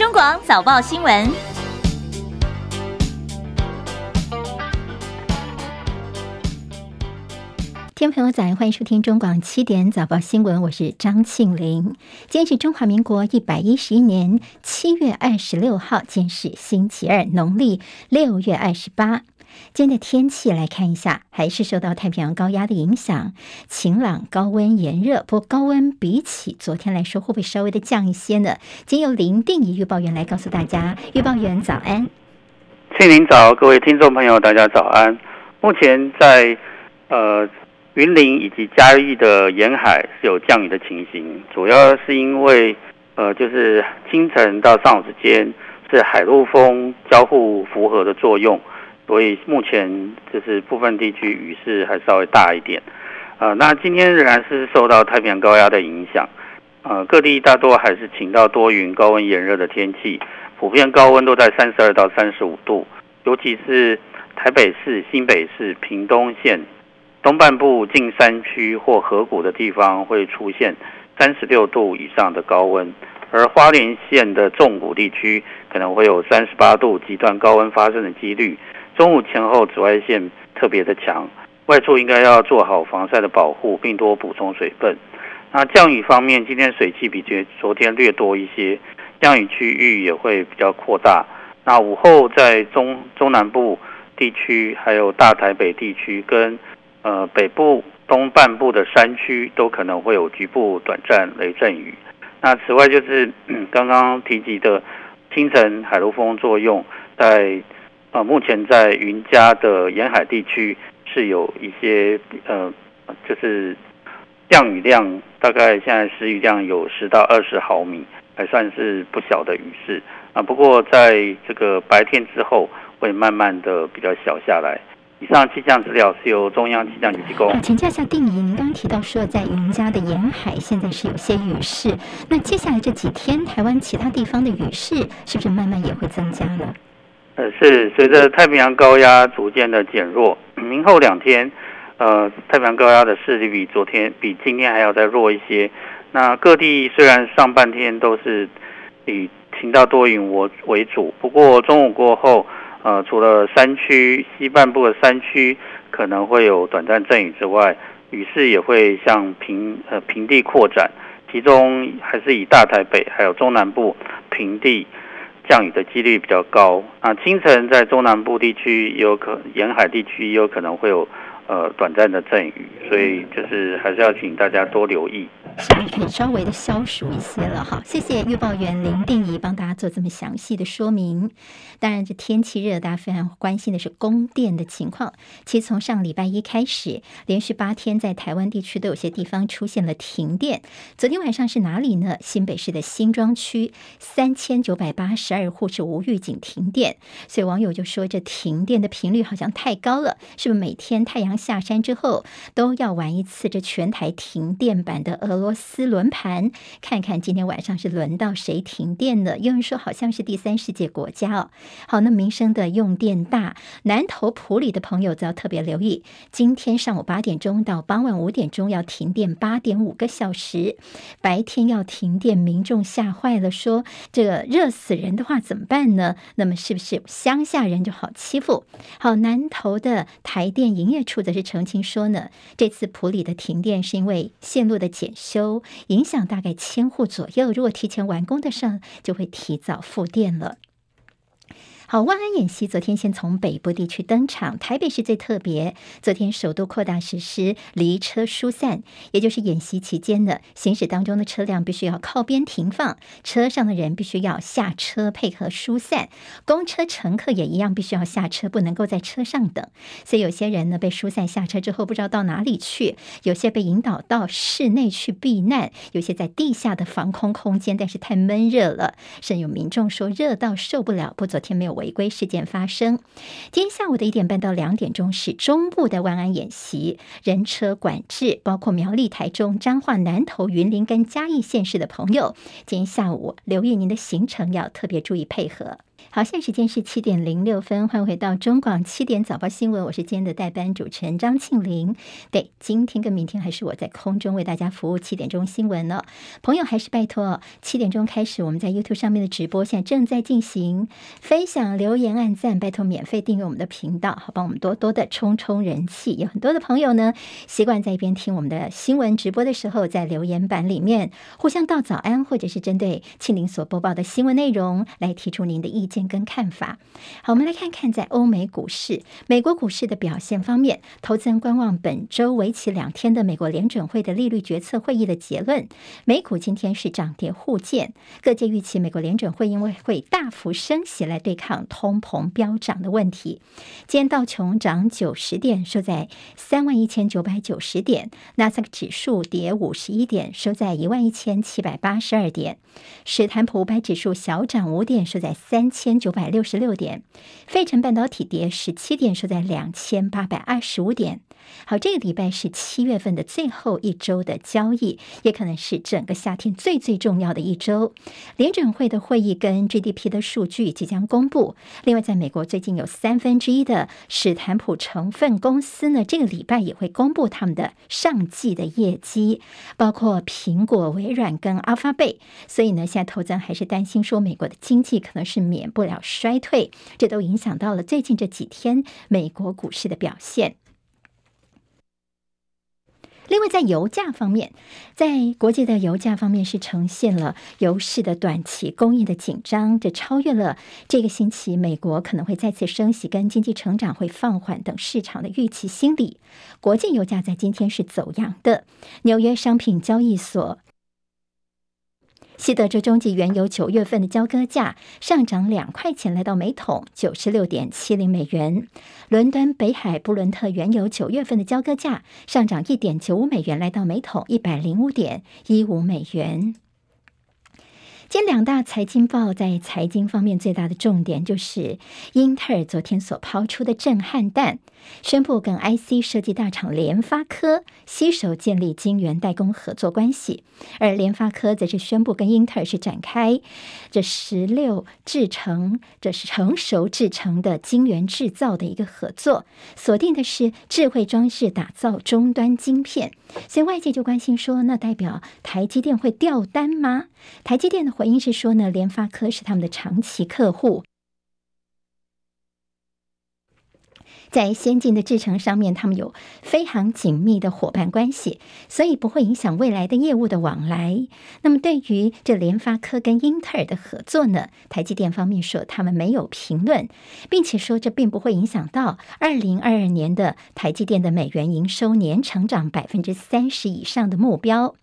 中广早报新闻，听朋友早，欢迎收听中广七点早报新闻，我是张庆玲。今天是中华民国一百一十一年七月二十六号，今天是星期二，农历六月二十八。今天的天气来看一下，还是受到太平洋高压的影响，晴朗、高温、炎热。不过高温比起昨天来说，会不会稍微的降一些呢？今由林定仪预报员来告诉大家。预报员早安，庆林早，各位听众朋友，大家早安。目前在呃云林以及嘉义的沿海是有降雨的情形，主要是因为呃就是清晨到上午之间是海陆风交互符合的作用。所以目前就是部分地区雨势还稍微大一点，呃，那今天仍然是受到太平洋高压的影响，呃，各地大多还是晴到多云、高温炎热的天气，普遍高温都在三十二到三十五度，尤其是台北市、新北市、屏东县东半部近山区或河谷的地方会出现三十六度以上的高温，而花莲县的纵谷地区可能会有三十八度极端高温发生的几率。中午前后紫外线特别的强，外出应该要做好防晒的保护，并多补充水分。那降雨方面，今天水汽比昨天略多一些，降雨区域也会比较扩大。那午后在中中南部地区，还有大台北地区跟呃北部东半部的山区，都可能会有局部短暂雷阵雨。那此外就是刚刚提及的清晨海陆风作用，在。啊，目前在云嘉的沿海地区是有一些呃，就是降雨量，大概现在时雨量有十到二十毫米，还算是不小的雨势啊。不过在这个白天之后，会慢慢的比较小下来。以上气象资料是由中央气象局提供。请教一下定仪，您刚刚提到说在云嘉的沿海现在是有些雨势，那接下来这几天台湾其他地方的雨势是不是慢慢也会增加呢？呃，是随着太平洋高压逐渐的减弱，明后两天，呃，太平洋高压的势力比昨天、比今天还要再弱一些。那各地虽然上半天都是以晴到多云为为主，不过中午过后，呃，除了山区西半部的山区可能会有短暂阵雨之外，雨势也会向平呃平地扩展，其中还是以大台北还有中南部平地。降雨的几率比较高啊，清晨在中南部地区有可，沿海地区有可能会有呃短暂的阵雨，所以就是还是要请大家多留意。可以稍微的消暑一些了哈。谢谢预报员林定仪帮大家做这么详细的说明。当然，这天气热，大家非常关心的是供电的情况。其实从上礼拜一开始，连续八天在台湾地区都有些地方出现了停电。昨天晚上是哪里呢？新北市的新庄区三千九百八十二户是无预警停电，所以网友就说这停电的频率好像太高了，是不是每天太阳下山之后都要玩一次这全台停电版的俄罗罗斯轮盘，看看今天晚上是轮到谁停电了。有人说好像是第三世界国家哦。好，那民生的用电大，南投埔里的朋友则要特别留意，今天上午八点钟到傍晚五点钟要停电八点五个小时，白天要停电，民众吓坏了，说这个热死人的话怎么办呢？那么是不是乡下人就好欺负？好，南投的台电营业处则是澄清说呢，这次埔里的停电是因为线路的检修。影响大概千户左右，如果提前完工的上，就会提早复电了。好，万安演习昨天先从北部地区登场，台北市最特别。昨天首度扩大实施离车疏散，也就是演习期间的行驶当中的车辆必须要靠边停放，车上的人必须要下车配合疏散，公车乘客也一样必须要下车，不能够在车上等。所以有些人呢被疏散下车之后不知道到哪里去，有些被引导到室内去避难，有些在地下的防空空间，但是太闷热了，甚有民众说热到受不了。不，昨天没有。违规事件发生，今天下午的一点半到两点钟是中部的万安演习，人车管制，包括苗栗、台中、彰化、南投、云林跟嘉义县市的朋友，今天下午留意您的行程，要特别注意配合。好，现在时间是七点零六分，欢迎回到中广七点早报新闻，我是今天的代班主持人张庆玲。对，今天跟明天还是我在空中为大家服务七点钟新闻呢。朋友还是拜托，七点钟开始我们在 YouTube 上面的直播现在正在进行，分享、留言、按赞，拜托免费订阅我们的频道，好帮我们多多的冲冲人气。有很多的朋友呢，习惯在一边听我们的新闻直播的时候，在留言板里面互相道早安，或者是针对庆玲所播报的新闻内容来提出您的意见。跟看法，好，我们来看看在欧美股市、美国股市的表现方面，投资人观望本周为期两天的美国联准会的利率决策会议的结论。美股今天是涨跌互见，各界预期美国联准会因为会大幅升息来对抗通膨飙涨的问题。今天道琼涨九十点，收在三万一千九百九十点；纳斯达克指数跌五十一点，收在一万一千七百八十二点；史坦普五百指数小涨五点，收在三千千。九百六十六点，费城半导体跌十七点，收在两千八百二十五点。好，这个礼拜是七月份的最后一周的交易，也可能是整个夏天最最重要的一周。联准会的会议跟 GDP 的数据即将公布。另外，在美国最近有三分之一的史坦普成分公司呢，这个礼拜也会公布他们的上季的业绩，包括苹果、微软跟阿发贝。所以呢，现在投资人还是担心说，美国的经济可能是免不了衰退，这都影响到了最近这几天美国股市的表现。另外，在油价方面，在国际的油价方面是呈现了油市的短期供应的紧张，这超越了这个星期美国可能会再次升息跟经济成长会放缓等市场的预期心理。国际油价在今天是走阳的，纽约商品交易所。西德州中级原油九月份的交割价上涨两块钱，来到每桶九十六点七零美元。伦敦北海布伦特原油九月份的交割价上涨一点九五美元，来到每桶一百零五点一五美元。今两大财经报在财经方面最大的重点就是英特尔昨天所抛出的震撼弹，宣布跟 IC 设计大厂联发科携手建立晶圆代工合作关系，而联发科则是宣布跟英特尔是展开这十六制程，这是成熟制程的晶圆制造的一个合作，锁定的是智慧装置打造终端晶片，所以外界就关心说，那代表台积电会掉单吗？台积电的。回应是说呢，联发科是他们的长期客户，在先进的制程上面，他们有非常紧密的伙伴关系，所以不会影响未来的业务的往来。那么，对于这联发科跟英特尔的合作呢，台积电方面说他们没有评论，并且说这并不会影响到二零二二年的台积电的美元营收年成长百分之三十以上的目标。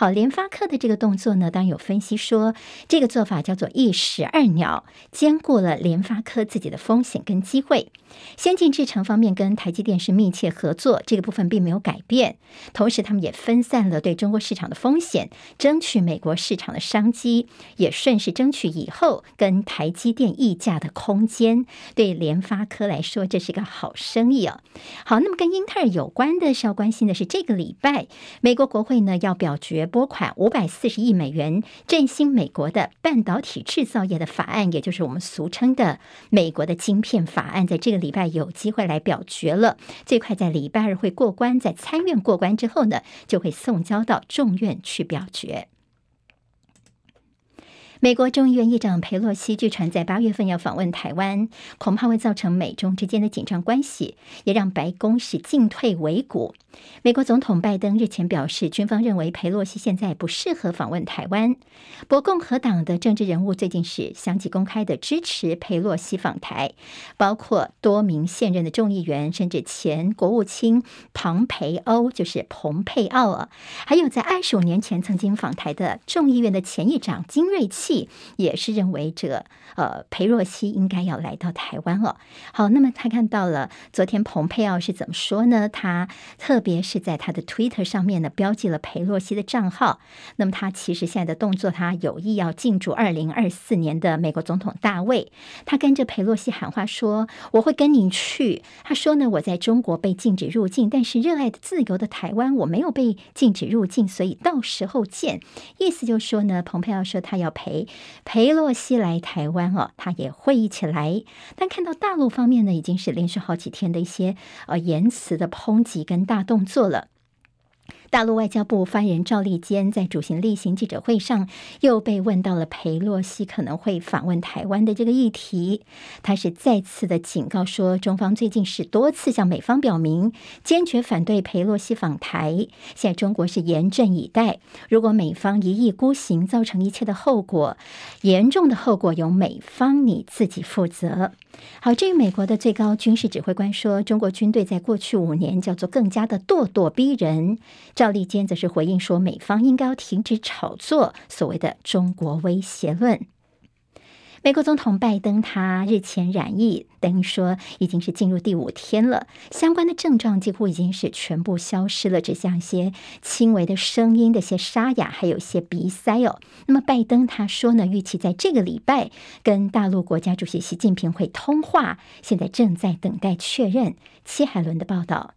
好，联发科的这个动作呢，当然有分析说，这个做法叫做一石二鸟，兼顾了联发科自己的风险跟机会。先进制程方面跟台积电是密切合作，这个部分并没有改变。同时，他们也分散了对中国市场的风险，争取美国市场的商机，也顺势争取以后跟台积电议价的空间。对联发科来说，这是一个好生意哦。好，那么跟英特尔有关的，是要关心的是这个礼拜，美国国会呢要表决拨款五百四十亿美元振兴美国的半导体制造业的法案，也就是我们俗称的美国的晶片法案，在这个礼拜有机会来表决了。最快在礼拜二会过关，在参院过关之后呢，就会送交到众院去表决。美国众议院议长佩洛西据传在八月份要访问台湾，恐怕会造成美中之间的紧张关系，也让白宫是进退维谷。美国总统拜登日前表示，军方认为佩洛西现在不适合访问台湾。不过，共和党的政治人物最近是相继公开的支持佩洛西访台，包括多名现任的众议员，甚至前国务卿庞培欧，就是蓬佩奥啊，还有在二十五年前曾经访台的众议院的前议长金瑞也是认为这个呃裴洛西应该要来到台湾了。好，那么他看到了昨天蓬佩奥是怎么说呢？他特别是在他的 Twitter 上面呢标记了裴洛西的账号。那么他其实现在的动作，他有意要进驻二零二四年的美国总统大位。他跟着裴洛西喊话说：“我会跟你去。”他说呢：“我在中国被禁止入境，但是热爱的自由的台湾我没有被禁止入境，所以到时候见。”意思就是说呢，蓬佩奥说他要陪。裴洛西来台湾哦，他也会一起来。但看到大陆方面呢，已经是连续好几天的一些呃言辞的抨击跟大动作了。大陆外交部发言人赵立坚在主行例行记者会上，又被问到了裴洛西可能会访问台湾的这个议题。他是再次的警告说，中方最近是多次向美方表明，坚决反对裴洛西访台。现在中国是严阵以待，如果美方一意孤行，造成一切的后果，严重的后果由美方你自己负责。好，至于美国的最高军事指挥官说，中国军队在过去五年叫做更加的咄咄逼人。赵立坚则是回应说，美方应该要停止炒作所谓的中国威胁论。美国总统拜登他日前染疫，等于说已经是进入第五天了，相关的症状几乎已经是全部消失了，只像一些轻微的声音的一些沙哑，还有一些鼻塞哦。那么拜登他说呢，预期在这个礼拜跟大陆国家主席习近平会通话，现在正在等待确认。戚海伦的报道。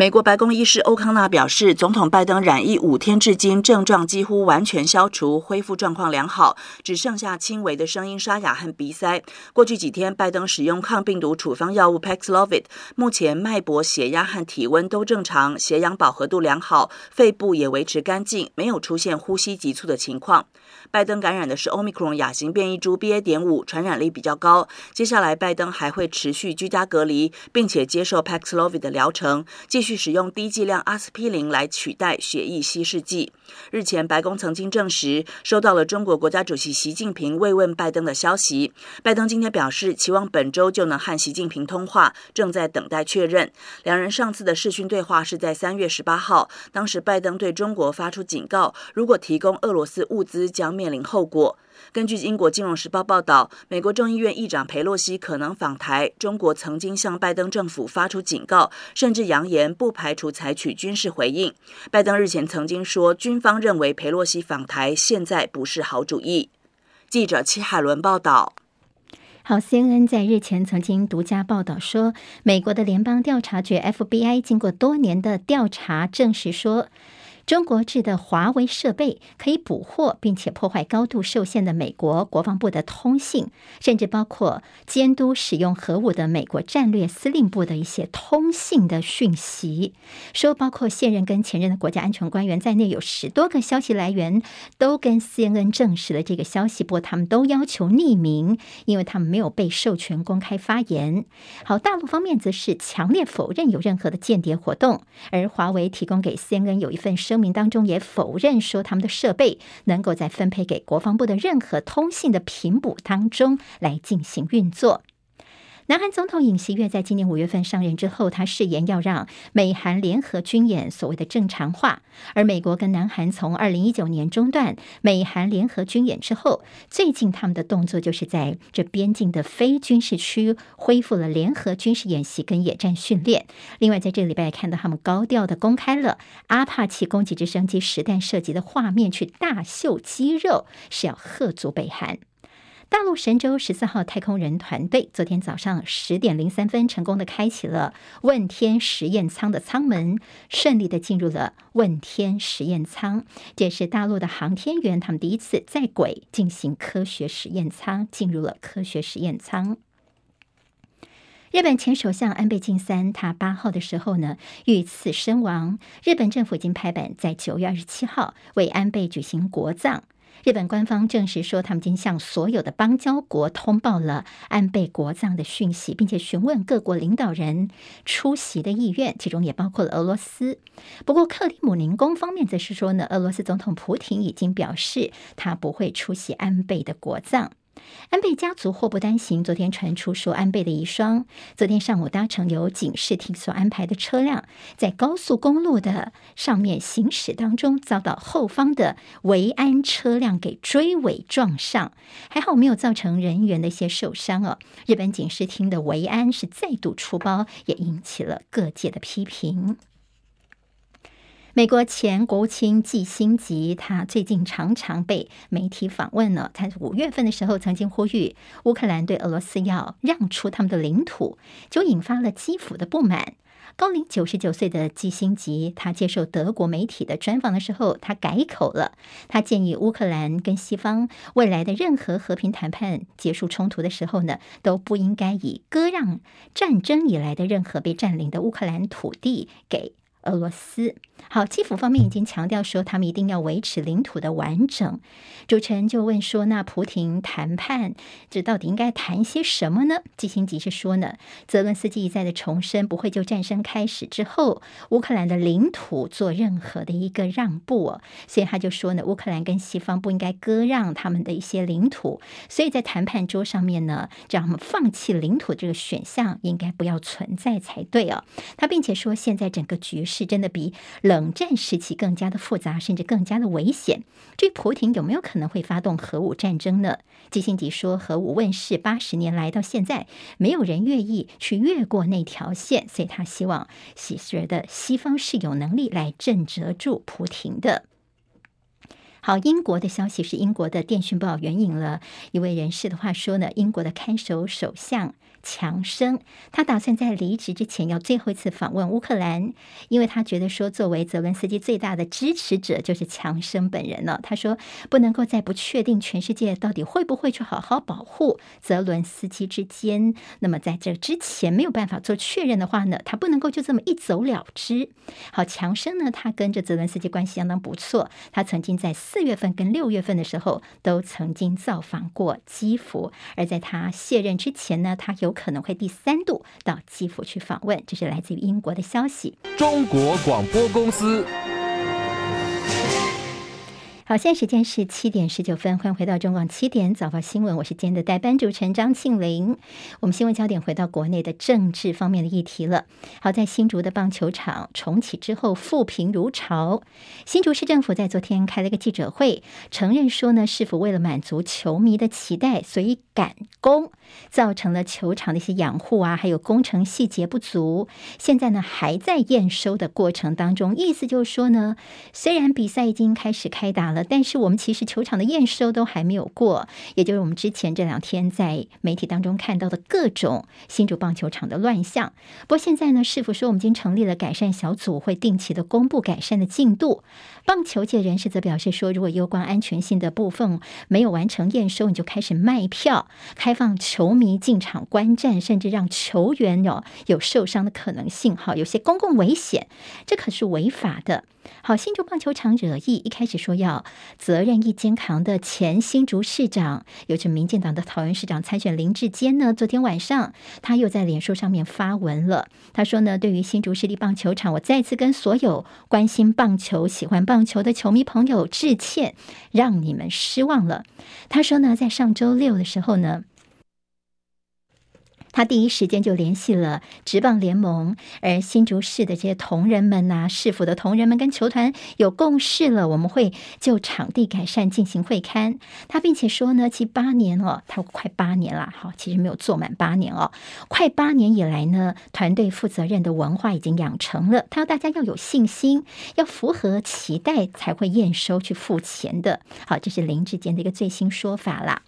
美国白宫医师欧康纳表示，总统拜登染疫五天至今，症状几乎完全消除，恢复状况良好，只剩下轻微的声音沙哑和鼻塞。过去几天，拜登使用抗病毒处方药物 Paxlovid，目前脉搏、血压和体温都正常，血氧饱和度良好，肺部也维持干净，没有出现呼吸急促的情况。拜登感染的是 Omicron 亚型变异株 BA. 点五，传染力比较高。接下来，拜登还会持续居家隔离，并且接受 Paxlovid 的疗程，继续使用低剂量阿司匹林来取代血液稀释剂。日前，白宫曾经证实收到了中国国家主席习近平慰问拜登的消息。拜登今天表示，期望本周就能和习近平通话，正在等待确认。两人上次的视讯对话是在三月十八号，当时拜登对中国发出警告，如果提供俄罗斯物资，将面临后果。根据英国《金融时报》报道，美国众议院议长佩洛西可能访台。中国曾经向拜登政府发出警告，甚至扬言不排除采取军事回应。拜登日前曾经说，军方认为佩洛西访台现在不是好主意。记者齐海伦报道。好，CNN 在日前曾经独家报道说，美国的联邦调查局 FBI 经过多年的调查，证实说。中国制的华为设备可以捕获并且破坏高度受限的美国国防部的通信，甚至包括监督使用核武的美国战略司令部的一些通信的讯息。说包括现任跟前任的国家安全官员在内，有十多个消息来源都跟 CNN 证实了这个消息，不过他们都要求匿名，因为他们没有被授权公开发言。好，大陆方面则是强烈否认有任何的间谍活动，而华为提供给 CNN 有一份声。声明当中也否认说他们的设备能够在分配给国防部的任何通信的频谱当中来进行运作。南韩总统尹锡悦在今年五月份上任之后，他誓言要让美韩联合军演所谓的正常化。而美国跟南韩从二零一九年中断美韩联合军演之后，最近他们的动作就是在这边境的非军事区恢复了联合军事演习跟野战训练。另外，在这个礼拜看到他们高调的公开了阿帕奇攻击直升机实弹射击的画面，去大秀肌肉，是要吓阻北韩。大陆神舟十四号太空人团队昨天早上十点零三分成功的开启了问天实验舱的舱门，顺利的进入了问天实验舱。这是大陆的航天员他们第一次在轨进行科学实验舱，进入了科学实验舱。日本前首相安倍晋三他八号的时候呢遇刺身亡，日本政府已经拍板在九月二十七号为安倍举行国葬。日本官方证实说，他们已经向所有的邦交国通报了安倍国葬的讯息，并且询问各国领导人出席的意愿，其中也包括了俄罗斯。不过，克里姆林宫方面则是说呢，俄罗斯总统普廷已经表示，他不会出席安倍的国葬。安倍家族祸不单行，昨天传出说，安倍的遗孀昨天上午搭乘由警视厅所安排的车辆，在高速公路的上面行驶当中，遭到后方的维安车辆给追尾撞上，还好没有造成人员的一些受伤哦。日本警视厅的维安是再度出包，也引起了各界的批评。美国前国务卿季辛吉，他最近常常被媒体访问呢。他五月份的时候曾经呼吁乌克兰对俄罗斯要让出他们的领土，就引发了基辅的不满。高龄九十九岁的基辛吉，他接受德国媒体的专访的时候，他改口了。他建议乌克兰跟西方未来的任何和平谈判结束冲突的时候呢，都不应该以割让战争以来的任何被占领的乌克兰土地给俄罗斯。好，基辅方面已经强调说，他们一定要维持领土的完整。主持人就问说：“那普廷谈判，这到底应该谈些什么呢？”基辛吉是说呢，泽伦斯基一再的重申，不会就战争开始之后，乌克兰的领土做任何的一个让步哦。所以他就说呢，乌克兰跟西方不应该割让他们的一些领土，所以在谈判桌上面呢，让他们放弃领土这个选项应该不要存在才对哦。他并且说，现在整个局势是真的比。冷战时期更加的复杂，甚至更加的危险。至于普亭有没有可能会发动核武战争呢？基辛迪说，核武问世八十年来到现在，没有人愿意去越过那条线，所以他希望喜觉得西方是有能力来震慑住普亭的。好，英国的消息是英国的电讯报援引了一位人士的话说呢，英国的看守首相。强生，他打算在离职之前要最后一次访问乌克兰，因为他觉得说，作为泽伦斯基最大的支持者就是强生本人了。他说，不能够在不确定全世界到底会不会去好好保护泽伦斯基之间，那么在这之前没有办法做确认的话呢，他不能够就这么一走了之。好，强生呢，他跟着泽伦斯基关系相当不错，他曾经在四月份跟六月份的时候都曾经造访过基辅，而在他卸任之前呢，他有。有可能会第三度到基辅去访问，这是来自于英国的消息。中国广播公司。好，现在时间是七点十九分，欢迎回到中广七点早报新闻，我是今天的代班主持人张庆玲。我们新闻焦点回到国内的政治方面的议题了。好，在新竹的棒球场重启之后，复评如潮。新竹市政府在昨天开了一个记者会，承认说呢，是否为了满足球迷的期待，所以赶工，造成了球场的一些养护啊，还有工程细节不足。现在呢，还在验收的过程当中。意思就是说呢，虽然比赛已经开始开打了。但是我们其实球场的验收都还没有过，也就是我们之前这两天在媒体当中看到的各种新竹棒球场的乱象。不过现在呢，市府说我们已经成立了改善小组，会定期的公布改善的进度。棒球界人士则表示说，如果有关安全性的部分没有完成验收，你就开始卖票，开放球迷进场观战，甚至让球员有有受伤的可能性，哈，有些公共危险，这可是违法的。好，新竹棒球场惹议，一开始说要责任一肩扛的前新竹市长，有着民进党的桃园市长参选林志坚呢。昨天晚上，他又在脸书上面发文了。他说呢，对于新竹市立棒球场，我再次跟所有关心棒球、喜欢棒球的球迷朋友致歉，让你们失望了。他说呢，在上周六的时候呢。他第一时间就联系了职棒联盟，而新竹市的这些同仁们呐、市府的同仁们跟球团有共识了，我们会就场地改善进行会勘。他并且说呢，其八年哦，他快八年了，好，其实没有做满八年哦，快八年以来呢，团队负责任的文化已经养成了。他要大家要有信心，要符合期待才会验收去付钱的。好，这是林志坚的一个最新说法啦。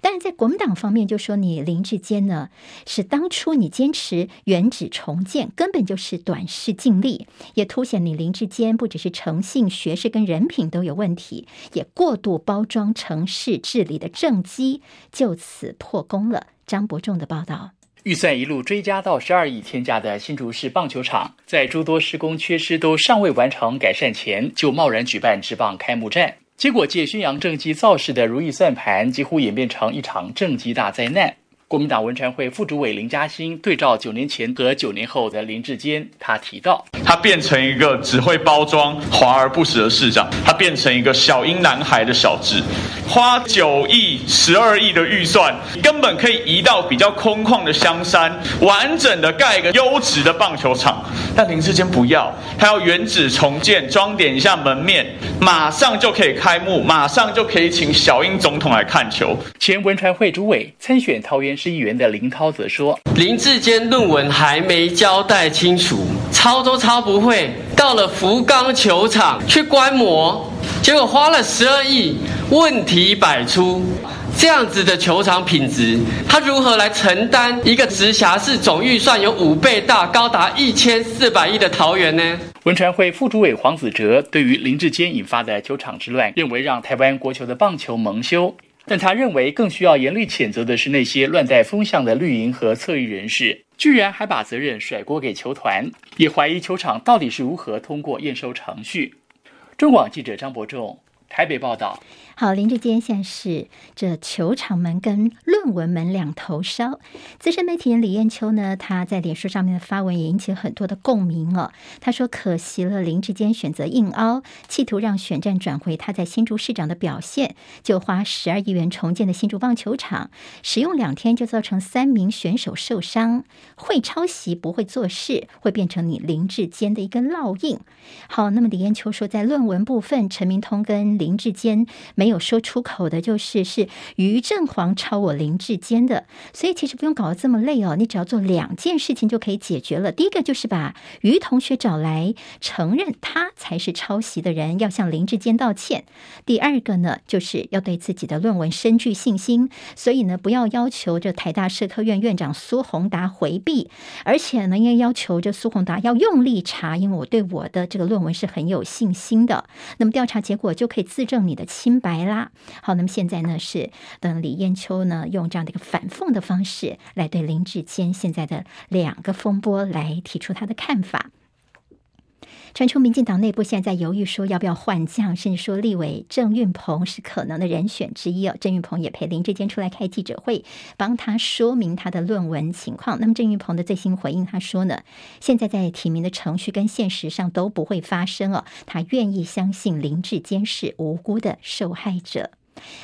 但是在国民党方面，就说你林志坚呢，是当初你坚持原址重建，根本就是短视近利，也凸显你林志坚不只是诚信、学识跟人品都有问题，也过度包装城市治理的政绩，就此破功了。张伯仲的报道，预算一路追加到十二亿天价的新竹市棒球场，在诸多施工缺失都尚未完成改善前，就贸然举办职棒开幕战。结果借宣扬政绩造势的如意算盘，几乎演变成一场政绩大灾难。国民党文传会副主委林嘉欣对照九年前和九年后的林志坚，他提到，他变成一个只会包装、华而不实的市长，他变成一个小英男孩的小智，花九亿、十二亿的预算，根本可以移到比较空旷的香山，完整的盖一个优质的棒球场。但林志坚不要，他要原址重建，装点一下门面，马上就可以开幕，马上就可以请小英总统来看球。前文传会主委参选桃园。市议员的林涛则说：“林志坚论文还没交代清楚，抄都抄不会，到了福冈球场去观摩，结果花了十二亿，问题百出。这样子的球场品质，他如何来承担一个直辖市总预算有五倍大，高达一千四百亿的桃园呢？”文传会副主委黄子哲对于林志坚引发的球场之乱，认为让台湾国球的棒球蒙羞。但他认为更需要严厉谴责的是那些乱带风向的绿营和侧翼人士，居然还把责任甩锅给球团，也怀疑球场到底是如何通过验收程序。中广记者张伯仲台北报道。好，林志坚现在是这球场门跟论文门两头烧。资深媒体人李艳秋呢，他在脸书上面的发文也引起了很多的共鸣哦。他说：“可惜了，林志坚选择硬凹，企图让选战转回他在新竹市长的表现，就花十二亿元重建的新竹棒球场，使用两天就造成三名选手受伤。会抄袭不会做事，会变成你林志坚的一个烙印。”好，那么李艳秋说，在论文部分，陈明通跟林志坚没。没有说出口的，就是是于正煌抄我林志坚的，所以其实不用搞得这么累哦，你只要做两件事情就可以解决了。第一个就是把于同学找来，承认他才是抄袭的人，要向林志坚道歉。第二个呢，就是要对自己的论文深具信心，所以呢，不要要求这台大社科院院长苏宏达回避，而且呢，应该要求这苏宏达要用力查，因为我对我的这个论文是很有信心的。那么调查结果就可以自证你的清白。来啦，好，那么现在呢是等李艳秋呢用这样的一个反讽的方式来对林志坚现在的两个风波来提出他的看法。传出民进党内部现在在犹豫说要不要换将，甚至说立委郑运鹏是可能的人选之一哦。郑运鹏也陪林志坚出来开记者会，帮他说明他的论文情况。那么郑运鹏的最新回应，他说呢，现在在提名的程序跟现实上都不会发生哦，他愿意相信林志坚是无辜的受害者。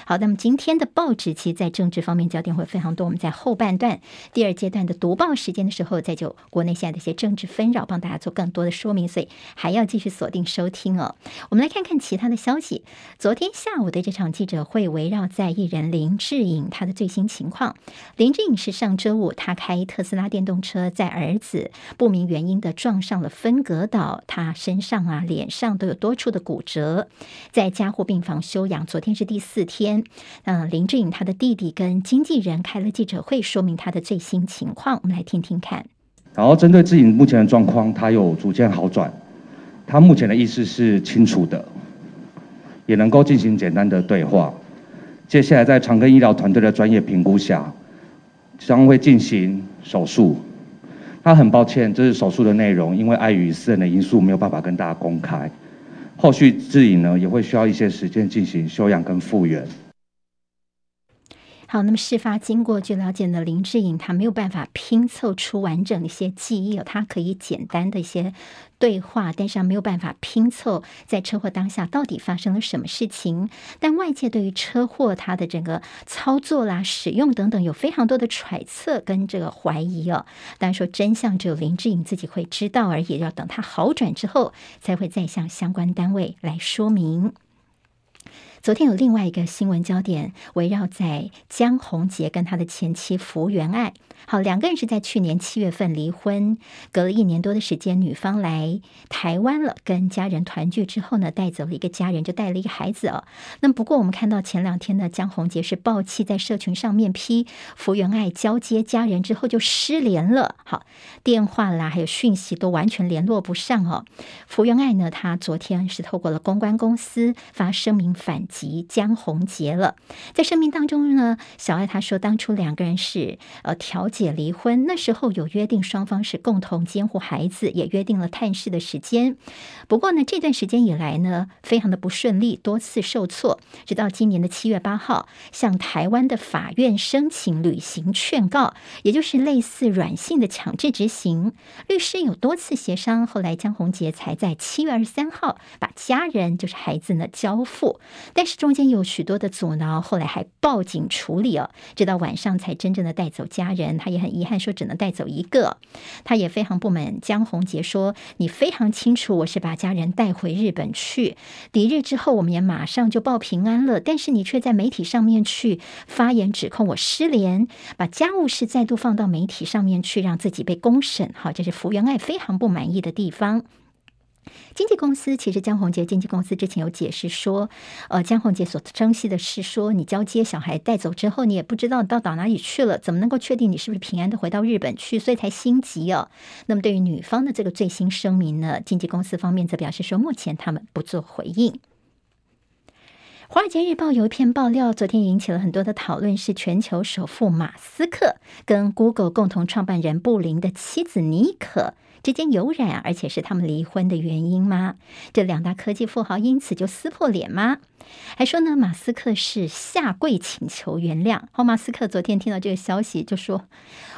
好，那么今天的报纸其实，在政治方面焦点会非常多。我们在后半段第二阶段的读报时间的时候，再就国内现在的一些政治纷扰，帮大家做更多的说明。所以还要继续锁定收听哦。我们来看看其他的消息。昨天下午的这场记者会，围绕在艺人林志颖他的最新情况。林志颖是上周五，他开特斯拉电动车，在儿子不明原因的撞上了分隔岛，他身上啊、脸上都有多处的骨折，在加护病房休养。昨天是第四天，嗯，林志颖他的弟弟跟经纪人开了记者会，说明他的最新情况。我们来听听看。然后针对志颖目前的状况，他有逐渐好转，他目前的意识是清楚的，也能够进行简单的对话。接下来在长庚医疗团队的专业评估下，将会进行手术。他很抱歉，这是手术的内容，因为碍于私人的因素，没有办法跟大家公开。后续自己呢也会需要一些时间进行修养跟复原。好，那么事发经过，据了解呢，林志颖他没有办法拼凑出完整的一些记忆，他可以简单的一些对话，但是他没有办法拼凑在车祸当下到底发生了什么事情。但外界对于车祸他的整个操作啦、使用等等，有非常多的揣测跟这个怀疑哦。当然说真相只有林志颖自己会知道，而已要等他好转之后，才会再向相关单位来说明。昨天有另外一个新闻焦点，围绕在江宏杰跟他的前妻福原爱。好，两个人是在去年七月份离婚，隔了一年多的时间，女方来台湾了，跟家人团聚之后呢，带走了一个家人，就带了一个孩子哦。那不过我们看到前两天呢，江宏杰是爆气在社群上面批福原爱交接家人之后就失联了，好，电话啦还有讯息都完全联络不上哦。福原爱呢，她昨天是透过了公关公司发声明反及江宏杰了，在声明当中呢，小爱他说当初两个人是呃调。解离婚那时候有约定，双方是共同监护孩子，也约定了探视的时间。不过呢，这段时间以来呢，非常的不顺利，多次受挫。直到今年的七月八号，向台湾的法院申请履行劝告，也就是类似软性的强制执行。律师有多次协商，后来江宏杰才在七月二十三号把家人，就是孩子呢交付。但但是中间有许多的阻挠，后来还报警处理哦，直到晚上才真正的带走家人。他也很遗憾说只能带走一个，他也非常不满江宏杰说：“你非常清楚我是把家人带回日本去，抵日之后我们也马上就报平安了，但是你却在媒体上面去发言指控我失联，把家务事再度放到媒体上面去，让自己被公审。好，这是福原爱非常不满意的地方。”经纪公司其实江宏杰经纪公司之前有解释说，呃，江宏杰所珍惜的是说，你交接小孩带走之后，你也不知道到到哪里去了，怎么能够确定你是不是平安的回到日本去？所以才心急哦。那么对于女方的这个最新声明呢，经纪公司方面则表示说，目前他们不做回应。华尔街日报有一篇爆料，昨天引起了很多的讨论，是全球首富马斯克跟 Google 共同创办人布林的妻子妮可。之间有染，而且是他们离婚的原因吗？这两大科技富豪因此就撕破脸吗？还说呢，马斯克是下跪请求原谅。好，马斯克昨天听到这个消息就说。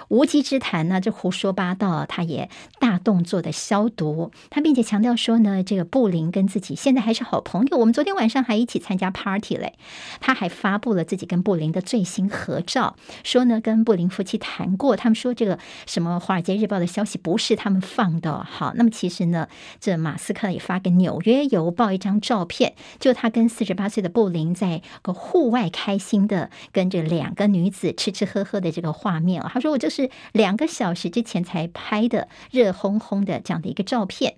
无稽之谈呢，这胡说八道。他也大动作的消毒，他并且强调说呢，这个布林跟自己现在还是好朋友。我们昨天晚上还一起参加 party 嘞。他还发布了自己跟布林的最新合照，说呢跟布林夫妻谈过，他们说这个什么《华尔街日报》的消息不是他们放的。好，那么其实呢，这马斯克也发给《纽约邮报》一张照片，就他跟四十八岁的布林在个户外开心的跟这两个女子吃吃喝喝的这个画面。他说我是两个小时之前才拍的热烘烘的这样的一个照片。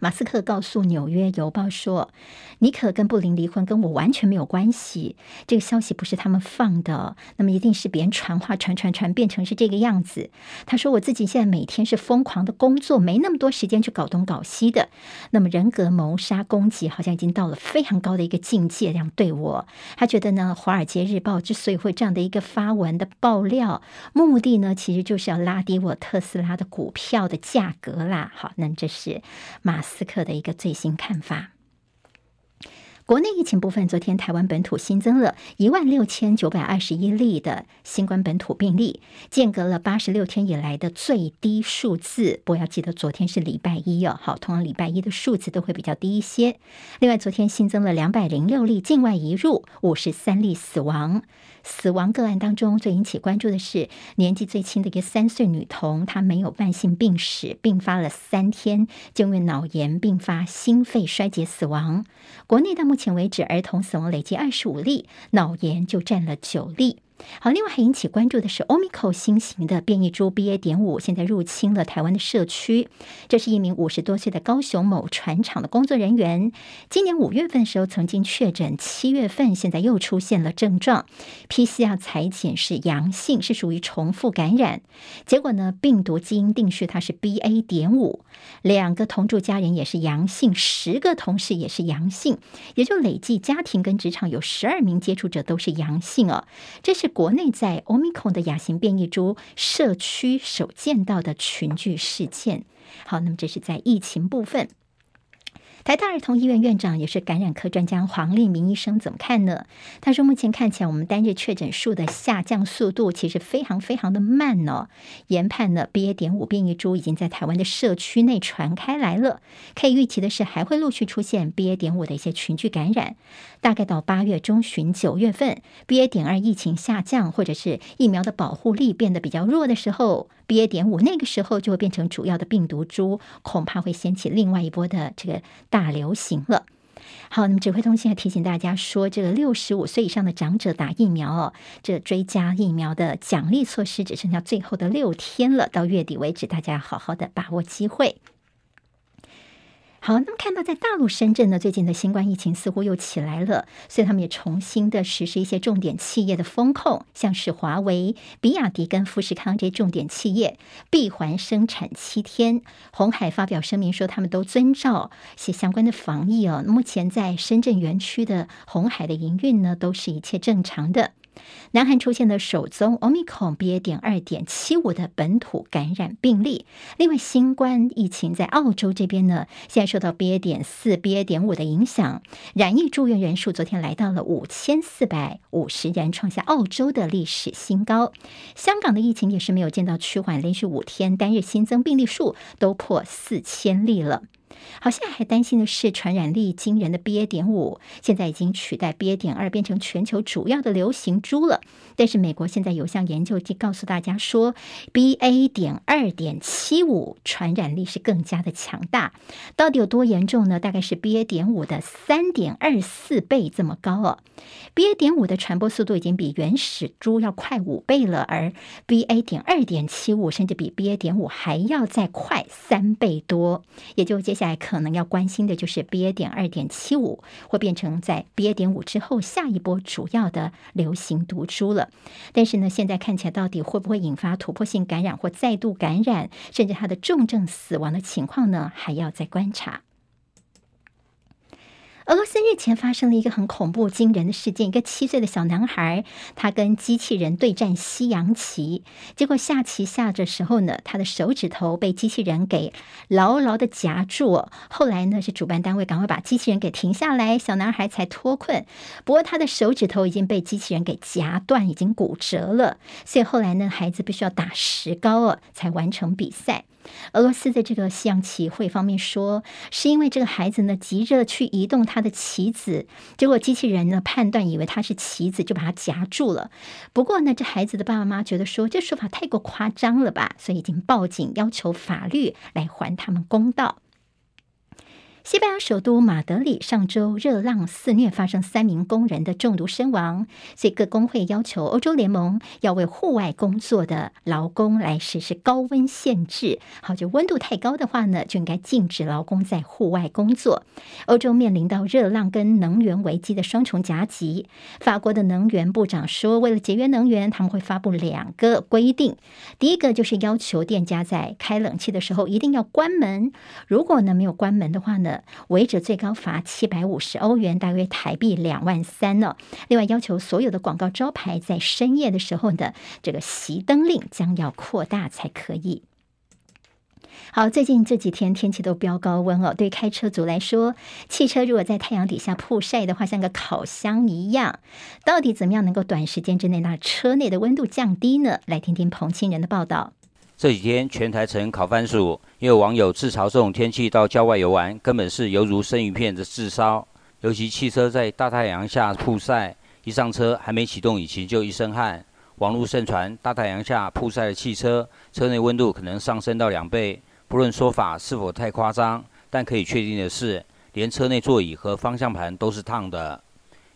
马斯克告诉《纽约邮报》说：“妮可跟布林离婚跟我完全没有关系，这个消息不是他们放的，那么一定是别人传话传传传变成是这个样子。”他说：“我自己现在每天是疯狂的工作，没那么多时间去搞东搞西的。那么人格谋杀攻击好像已经到了非常高的一个境界，这样对我。他觉得呢，《华尔街日报》之所以会这样的一个发文的爆料，目的呢，其实就是要拉低我特斯拉的股票的价格啦。好，那这是马马斯。克的一个最新看法。国内疫情部分，昨天台湾本土新增了一万六千九百二十一例的新冠本土病例，间隔了八十六天以来的最低数字。不要记得，昨天是礼拜一哦，好，通常礼拜一的数字都会比较低一些。另外，昨天新增了两百零六例境外移入，五十三例死亡。死亡个案当中，最引起关注的是年纪最轻的一个三岁女童，她没有慢性病史，病发了三天，就因为脑炎并发心肺衰竭死亡。国内到目前为止，儿童死亡累计二十五例，脑炎就占了九例。好，另外还引起关注的是 Omicron 新型的变异株 BA. 点五，现在入侵了台湾的社区。这是一名五十多岁的高雄某船厂的工作人员，今年五月份的时候曾经确诊，七月份现在又出现了症状，PCR 采检是阳性，是属于重复感染。结果呢，病毒基因定序它是 BA. 点五，两个同住家人也是阳性，十个同事也是阳性，也就累计家庭跟职场有十二名接触者都是阳性哦。这是。国内在 Omicron 的亚型变异株社区首见到的群聚事件。好，那么这是在疫情部分。台大儿童医院院长也是感染科专家黄立明医生怎么看呢？他说，目前看起来我们单日确诊数的下降速度其实非常非常的慢哦。研判呢，BA. 点五变异株已经在台湾的社区内传开来了。可以预期的是，还会陆续出现 BA. 点五的一些群聚感染。大概到八月中旬、九月份，BA. 点二疫情下降，或者是疫苗的保护力变得比较弱的时候，BA. 点五那个时候就会变成主要的病毒株，恐怕会掀起另外一波的这个。大流行了。好，那么指挥中心还提醒大家说，这个六十五岁以上的长者打疫苗哦，这追加疫苗的奖励措施只剩下最后的六天了，到月底为止，大家好好的把握机会。好，那么看到在大陆深圳呢，最近的新冠疫情似乎又起来了，所以他们也重新的实施一些重点企业的封控，像是华为、比亚迪跟富士康这些重点企业闭环生产七天。鸿海发表声明说，他们都遵照一些相关的防疫哦。目前在深圳园区的鸿海的营运呢，都是一切正常的。南韩出现了首宗 Omicron BA. 点二点七五的本土感染病例。另外，新冠疫情在澳洲这边呢，现在受到 BA. 点四、BA. 点五的影响，染疫住院人数昨天来到了五千四百五十人，创下澳洲的历史新高。香港的疫情也是没有见到趋缓，连续五天单日新增病例数都破四千例了。好，现在还担心的是传染力惊人的 BA. 点五，现在已经取代 BA. 点二，变成全球主要的流行株了。但是美国现在有项研究就告诉大家说，BA. 点二点七五传染力是更加的强大，到底有多严重呢？大概是 BA. 点五的三点二四倍这么高哦。BA. 点五的传播速度已经比原始株要快五倍了，而 BA. 点二点七五甚至比 BA. 点五还要再快三倍多。也就接下来可能要关心的就是 BA. 点二点七五会变成在 BA. 点五之后下一波主要的流行毒株了。但是呢，现在看起来到底会不会引发突破性感染或再度感染，甚至它的重症死亡的情况呢，还要再观察。俄罗斯日前发生了一个很恐怖、惊人的事件：一个七岁的小男孩，他跟机器人对战西洋棋，结果下棋下着时候呢，他的手指头被机器人给牢牢的夹住。后来呢，是主办单位赶快把机器人给停下来，小男孩才脱困。不过他的手指头已经被机器人给夹断，已经骨折了，所以后来呢，孩子必须要打石膏哦，才完成比赛。俄罗斯的这个西洋棋会方面说，是因为这个孩子呢急着去移动他的棋子，结果机器人呢判断以为他是棋子，就把他夹住了。不过呢，这孩子的爸爸妈妈觉得说这说法太过夸张了吧，所以已经报警要求法律来还他们公道。西班牙首都马德里上周热浪肆虐，发生三名工人的中毒身亡，所以各工会要求欧洲联盟要为户外工作的劳工来实施高温限制。好，就温度太高的话呢，就应该禁止劳工在户外工作。欧洲面临到热浪跟能源危机的双重夹击。法国的能源部长说，为了节约能源，他们会发布两个规定。第一个就是要求店家在开冷气的时候一定要关门，如果呢没有关门的话呢，违者最高罚七百五十欧元，大约台币两万三呢。另外，要求所有的广告招牌在深夜的时候呢，这个熄灯令将要扩大才可以。好，最近这几天天气都飙高温哦，对开车族来说，汽车如果在太阳底下曝晒的话，像个烤箱一样。到底怎么样能够短时间之内让车内的温度降低呢？来听听彭清仁的报道。这几天全台城烤番薯，也有网友自嘲这种天气到郊外游玩，根本是犹如生鱼片的炙烧。尤其汽车在大太阳下曝晒，一上车还没启动引擎就一身汗。网络盛传大太阳下曝晒的汽车，车内温度可能上升到两倍。不论说法是否太夸张，但可以确定的是，连车内座椅和方向盘都是烫的。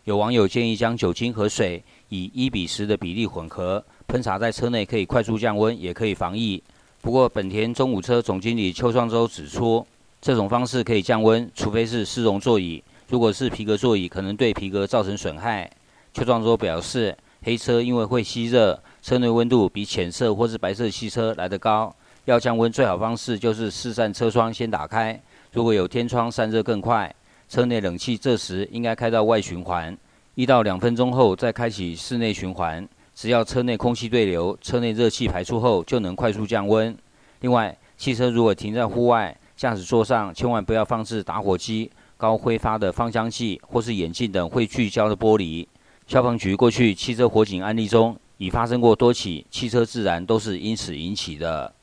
有网友建议将酒精和水以一比十的比例混合。喷洒在车内可以快速降温，也可以防疫。不过，本田中古车总经理邱壮洲指出，这种方式可以降温，除非是丝绒座椅。如果是皮革座椅，可能对皮革造成损害。邱壮洲表示，黑车因为会吸热，车内温度比浅色或是白色汽车来得高。要降温，最好方式就是四扇车窗先打开。如果有天窗，散热更快。车内冷气这时应该开到外循环，一到两分钟后再开启室内循环。只要车内空气对流，车内热气排出后就能快速降温。另外，汽车如果停在户外，驾驶座上千万不要放置打火机、高挥发的芳香剂或是眼镜等会聚焦的玻璃。消防局过去汽车火警案例中已发生过多起汽车自燃，都是因此引起的。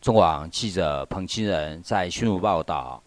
中广记者彭清仁在新闻报道。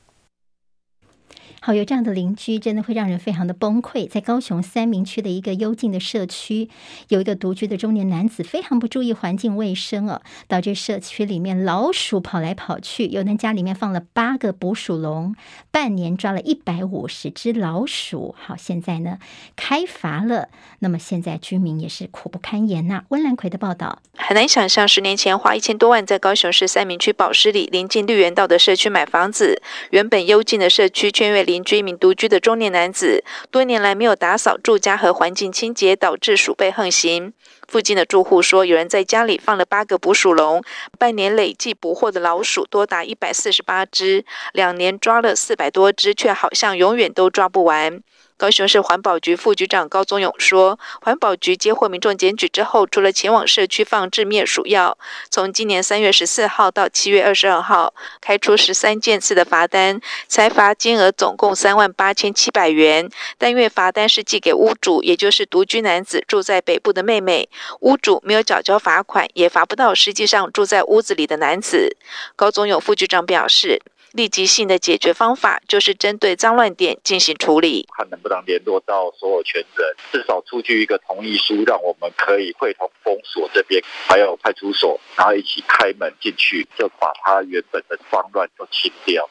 好，有这样的邻居，真的会让人非常的崩溃。在高雄三民区的一个幽静的社区，有一个独居的中年男子，非常不注意环境卫生哦，导致社区里面老鼠跑来跑去。有人家里面放了八个捕鼠笼，半年抓了一百五十只老鼠。好，现在呢开罚了，那么现在居民也是苦不堪言呐、温兰奎的报道，很难想象，十年前花一千多万在高雄市三民区宝石里临近绿园道的社区买房子，原本幽静的社区，却因为邻居民独居的中年男子，多年来没有打扫住家和环境清洁，导致鼠辈横行。附近的住户说，有人在家里放了八个捕鼠笼，半年累计捕获的老鼠多达一百四十八只，两年抓了四百多只，却好像永远都抓不完。高雄市环保局副局长高宗勇说：“环保局接获民众检举之后，除了前往社区放置灭鼠药，从今年三月十四号到七月二十二号，开出十三件次的罚单，裁罚金额总共三万八千七百元。但因为罚单是寄给屋主，也就是独居男子住在北部的妹妹，屋主没有缴交罚款，也罚不到实际上住在屋子里的男子。”高宗勇副局长表示。立即性的解决方法就是针对脏乱点进行处理。看能不能联络到所有权人，至少出具一个同意书，让我们可以会同封锁这边，还有派出所，然后一起开门进去，就把它原本的脏乱都清掉，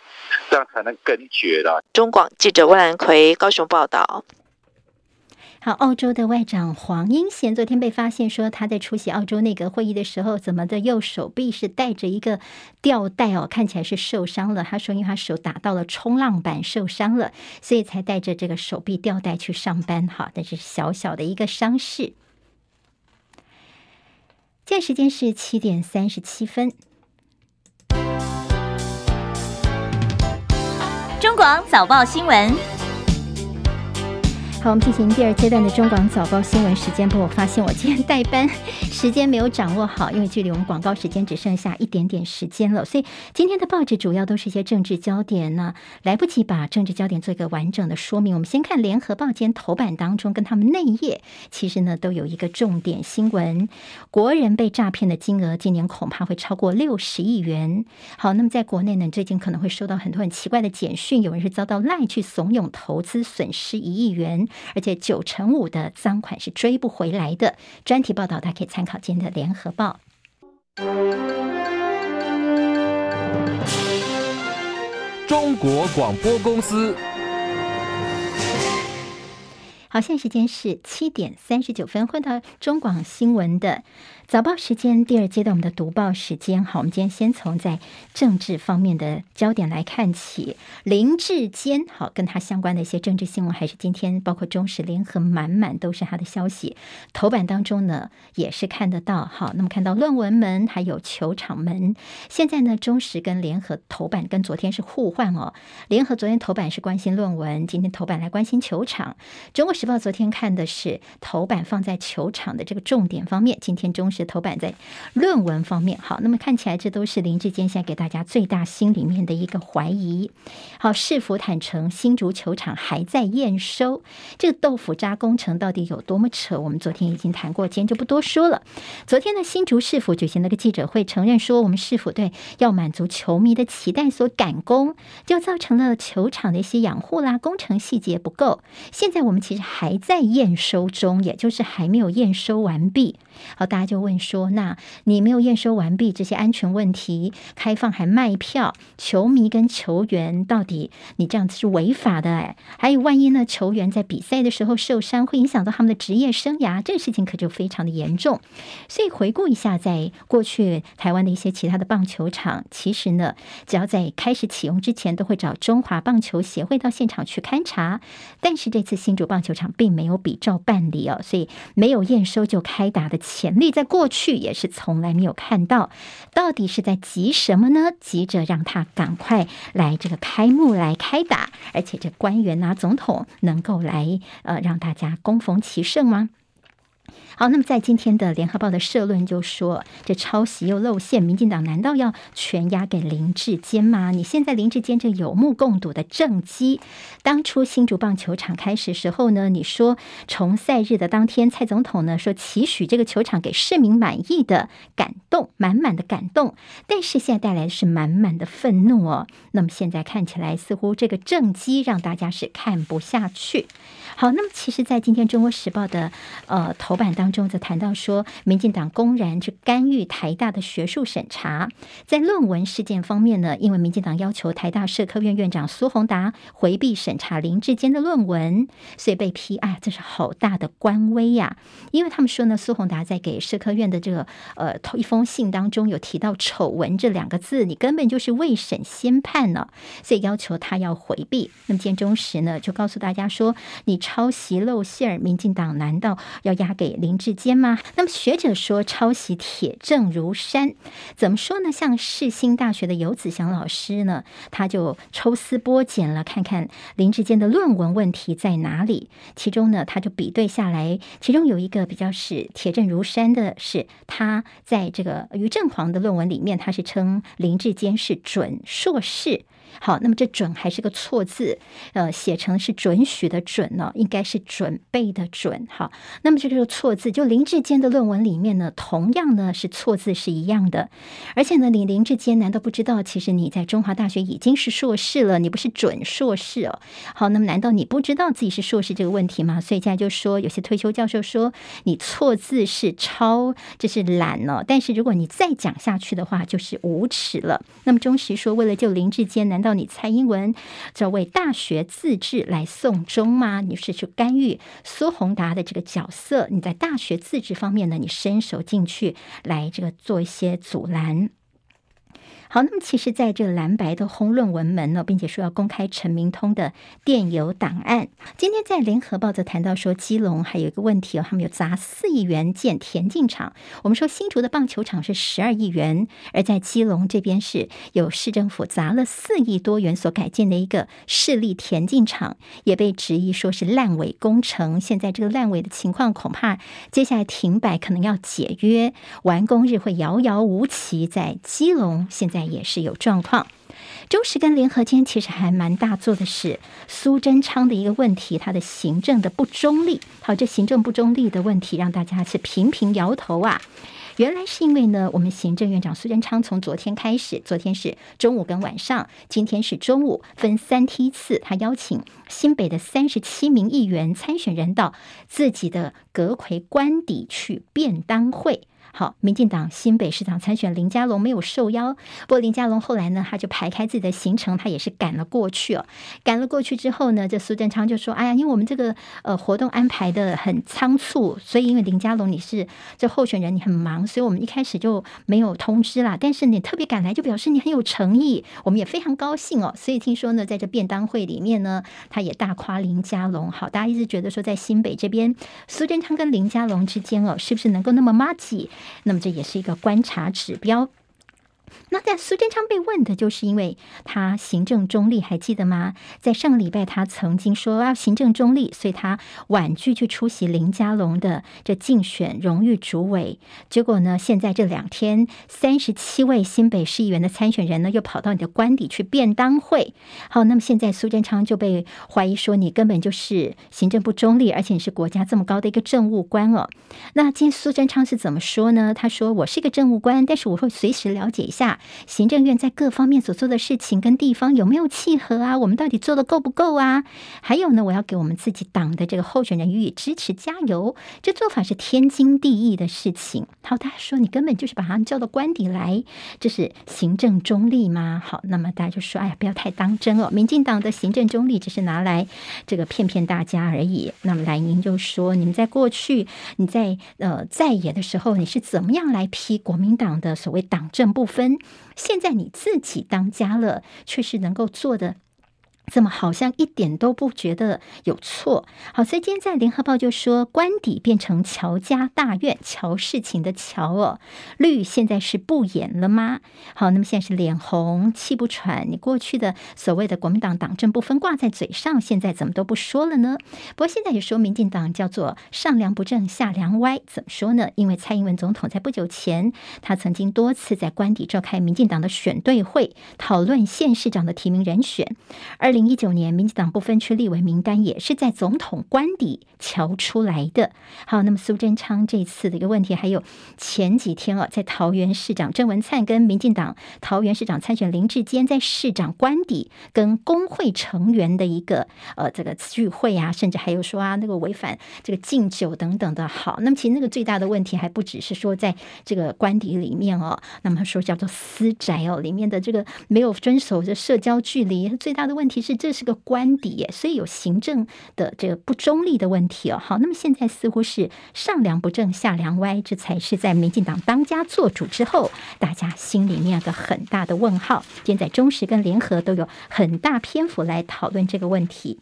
这样才能根绝了。中广记者温兰奎高雄报道。好，澳洲的外长黄英贤昨天被发现说他在出席澳洲内阁会议的时候，怎么的右手臂是带着一个吊带哦，看起来是受伤了。他说，因为他手打到了冲浪板受伤了，所以才带着这个手臂吊带去上班。哈，但是小小的一个伤势。现在时间是七点三十七分。中广早报新闻。好，我们进行第二阶段的中广早报新闻时间。不过我发现我今天代班 时间没有掌握好，因为距离我们广告时间只剩下一点点时间了，所以今天的报纸主要都是一些政治焦点呢，来不及把政治焦点做一个完整的说明。我们先看联合报间头版当中跟他们内页，其实呢都有一个重点新闻：国人被诈骗的金额今年恐怕会超过六十亿元。好，那么在国内呢，最近可能会收到很多很奇怪的简讯，有人是遭到赖去怂恿投资，损失一亿元。而且九成五的赃款是追不回来的。专题报道，大家可以参考今天的《联合报》。中国广播公司。好，现在时间是七点三十九分，回到中广新闻的。早报时间，第二阶段我们的读报时间。好，我们今天先从在政治方面的焦点来看起。林志坚，好，跟他相关的一些政治新闻，还是今天包括中时联合满满都是他的消息。头版当中呢，也是看得到。好，那么看到论文门，还有球场门。现在呢，中时跟联合头版跟昨天是互换哦。联合昨天头版是关心论文，今天头版来关心球场。中国时报昨天看的是头版放在球场的这个重点方面，今天中时。的头版在论文方面，好，那么看起来这都是林志坚现在给大家最大心里面的一个怀疑。好，市府坦承新竹球场还在验收，这个豆腐渣工程到底有多么扯？我们昨天已经谈过，今天就不多说了。昨天呢新竹市府举行了个记者会，承认说我们市府对要满足球迷的期待所赶工，就造成了球场的一些养护啦、工程细节不够。现在我们其实还在验收中，也就是还没有验收完毕。好，大家就问说，那你没有验收完毕这些安全问题，开放还卖票，球迷跟球员到底你这样子是违法的哎？还有万一呢，球员在比赛的时候受伤，会影响到他们的职业生涯，这个事情可就非常的严重。所以回顾一下，在过去台湾的一些其他的棒球场，其实呢，只要在开始启用之前，都会找中华棒球协会到现场去勘察。但是这次新竹棒球场并没有比照办理哦，所以没有验收就开打的。潜力在过去也是从来没有看到，到底是在急什么呢？急着让他赶快来这个开幕来开打，而且这官员啊、总统能够来呃让大家恭逢其盛吗？好，那么在今天的联合报的社论就说，这抄袭又露馅，民进党难道要全押给林志坚吗？你现在林志坚这有目共睹的政绩，当初新竹棒球场开始时候呢，你说从赛日的当天，蔡总统呢说期许这个球场给市民满意的感动，满满的感动，但是现在带来的是满满的愤怒哦。那么现在看起来似乎这个政绩让大家是看不下去。好，那么其实，在今天《中国时报》的呃头版当中，则谈到说，民进党公然去干预台大的学术审查。在论文事件方面呢，因为民进党要求台大社科院院长苏宏达回避审查林志坚的论文，所以被批。哎，这是好大的官威呀！因为他们说呢，苏宏达在给社科院的这个呃一封信当中有提到“丑闻”这两个字，你根本就是未审先判呢，所以要求他要回避。那么建中时呢，就告诉大家说，你。抄袭露馅儿，民进党难道要押给林林志坚吗？那么学者说抄袭铁证如山，怎么说呢？像世新大学的游子祥老师呢，他就抽丝剥茧了，看看林志坚的论文问题在哪里。其中呢，他就比对下来，其中有一个比较是铁证如山的是，他在这个于正煌的论文里面，他是称林志坚是准硕士。好，那么这准还是个错字，呃，写成是准许的准呢，应该是准备的准。好，那么这个错字，就林志坚的论文里面呢，同样呢是错字是一样的。而且呢，你林志坚难道不知道，其实你在中华大学已经是硕士了，你不是准硕士哦。好，那么难道你不知道自己是硕士这个问题吗？所以现在就说，有些退休教授说你错字是抄，这是懒了。但是如果你再讲下去的话，就是无耻了。那么中石说，为了救林志坚，难道你蔡英文就为大学自治来送终吗？你是去干预苏宏达的这个角色？你在大学自治方面呢？你伸手进去来这个做一些阻拦？好，那么其实，在这蓝白的轰论文门呢，并且说要公开陈明通的电邮档案。今天在联合报则谈到说，基隆还有一个问题哦，他们有砸四亿元建田径场。我们说新竹的棒球场是十二亿元，而在基隆这边是有市政府砸了四亿多元所改建的一个市立田径场，也被质疑说是烂尾工程。现在这个烂尾的情况，恐怕接下来停摆可能要解约，完工日会遥遥无期。在基隆现在。也是有状况。中时跟联合间其实还蛮大做的是苏贞昌的一个问题，他的行政的不中立。好，这行政不中立的问题让大家是频频摇头啊。原来是因为呢，我们行政院长苏贞昌从昨天开始，昨天是中午跟晚上，今天是中午，分三梯次，他邀请新北的三十七名议员参选人到自己的阁揆官邸去便当会。好，民进党新北市长参选林佳龙没有受邀，不过林佳龙后来呢，他就排开自己的行程，他也是赶了过去哦。赶了过去之后呢，这苏贞昌就说：“哎呀，因为我们这个呃活动安排的很仓促，所以因为林佳龙你是这候选人，你很忙，所以我们一开始就没有通知啦。但是你特别赶来，就表示你很有诚意，我们也非常高兴哦。所以听说呢，在这便当会里面呢，他也大夸林佳龙。好，大家一直觉得说，在新北这边，苏贞昌跟林佳龙之间哦，是不是能够那么默契？那么这也是一个观察指标。那在苏贞昌被问的就是因为他行政中立，还记得吗？在上个礼拜，他曾经说要行政中立，所以他婉拒去出席林佳龙的这竞选荣誉主委。结果呢，现在这两天，三十七位新北市议员的参选人呢，又跑到你的官邸去便当会。好，那么现在苏贞昌就被怀疑说你根本就是行政不中立，而且你是国家这么高的一个政务官哦。那今天苏贞昌是怎么说呢？他说：“我是一个政务官，但是我会随时了解一下。”行政院在各方面所做的事情跟地方有没有契合啊？我们到底做的够不够啊？还有呢，我要给我们自己党的这个候选人予以支持加油。这做法是天经地义的事情。好，大家说你根本就是把他们叫到官邸来，这是行政中立吗？好，那么大家就说，哎呀，不要太当真哦。民进党的行政中立只是拿来这个骗骗大家而已。那么蓝营就说，你们在过去你在呃在野的时候，你是怎么样来批国民党的所谓党政不分？现在你自己当家了，却是能够做的。怎么好像一点都不觉得有错？好，所以今天在联合报就说，官邸变成乔家大院，乔事情的乔哦，绿现在是不演了吗？好，那么现在是脸红气不喘，你过去的所谓的国民党党政不分挂在嘴上，现在怎么都不说了呢？不过现在也说民进党叫做上梁不正下梁歪，怎么说呢？因为蔡英文总统在不久前，他曾经多次在官邸召开民进党的选对会，讨论县市长的提名人选，二零。零一九年，民进党不分区立委名单也是在总统官邸瞧出来的。好，那么苏贞昌这次的一个问题，还有前几天啊，在桃园市长郑文灿跟民进党桃园市长参选林志坚在市长官邸跟工会成员的一个呃这个聚会啊，甚至还有说啊那个违反这个禁酒等等的。好，那么其实那个最大的问题还不只是说在这个官邸里面哦，那么说叫做私宅哦，里面的这个没有遵守这社交距离，最大的问题是。这是个官邸耶，所以有行政的这个不中立的问题哦。好，那么现在似乎是上梁不正下梁歪，这才是在民进党当家做主之后，大家心里面有个很大的问号。现在中时跟联合都有很大篇幅来讨论这个问题。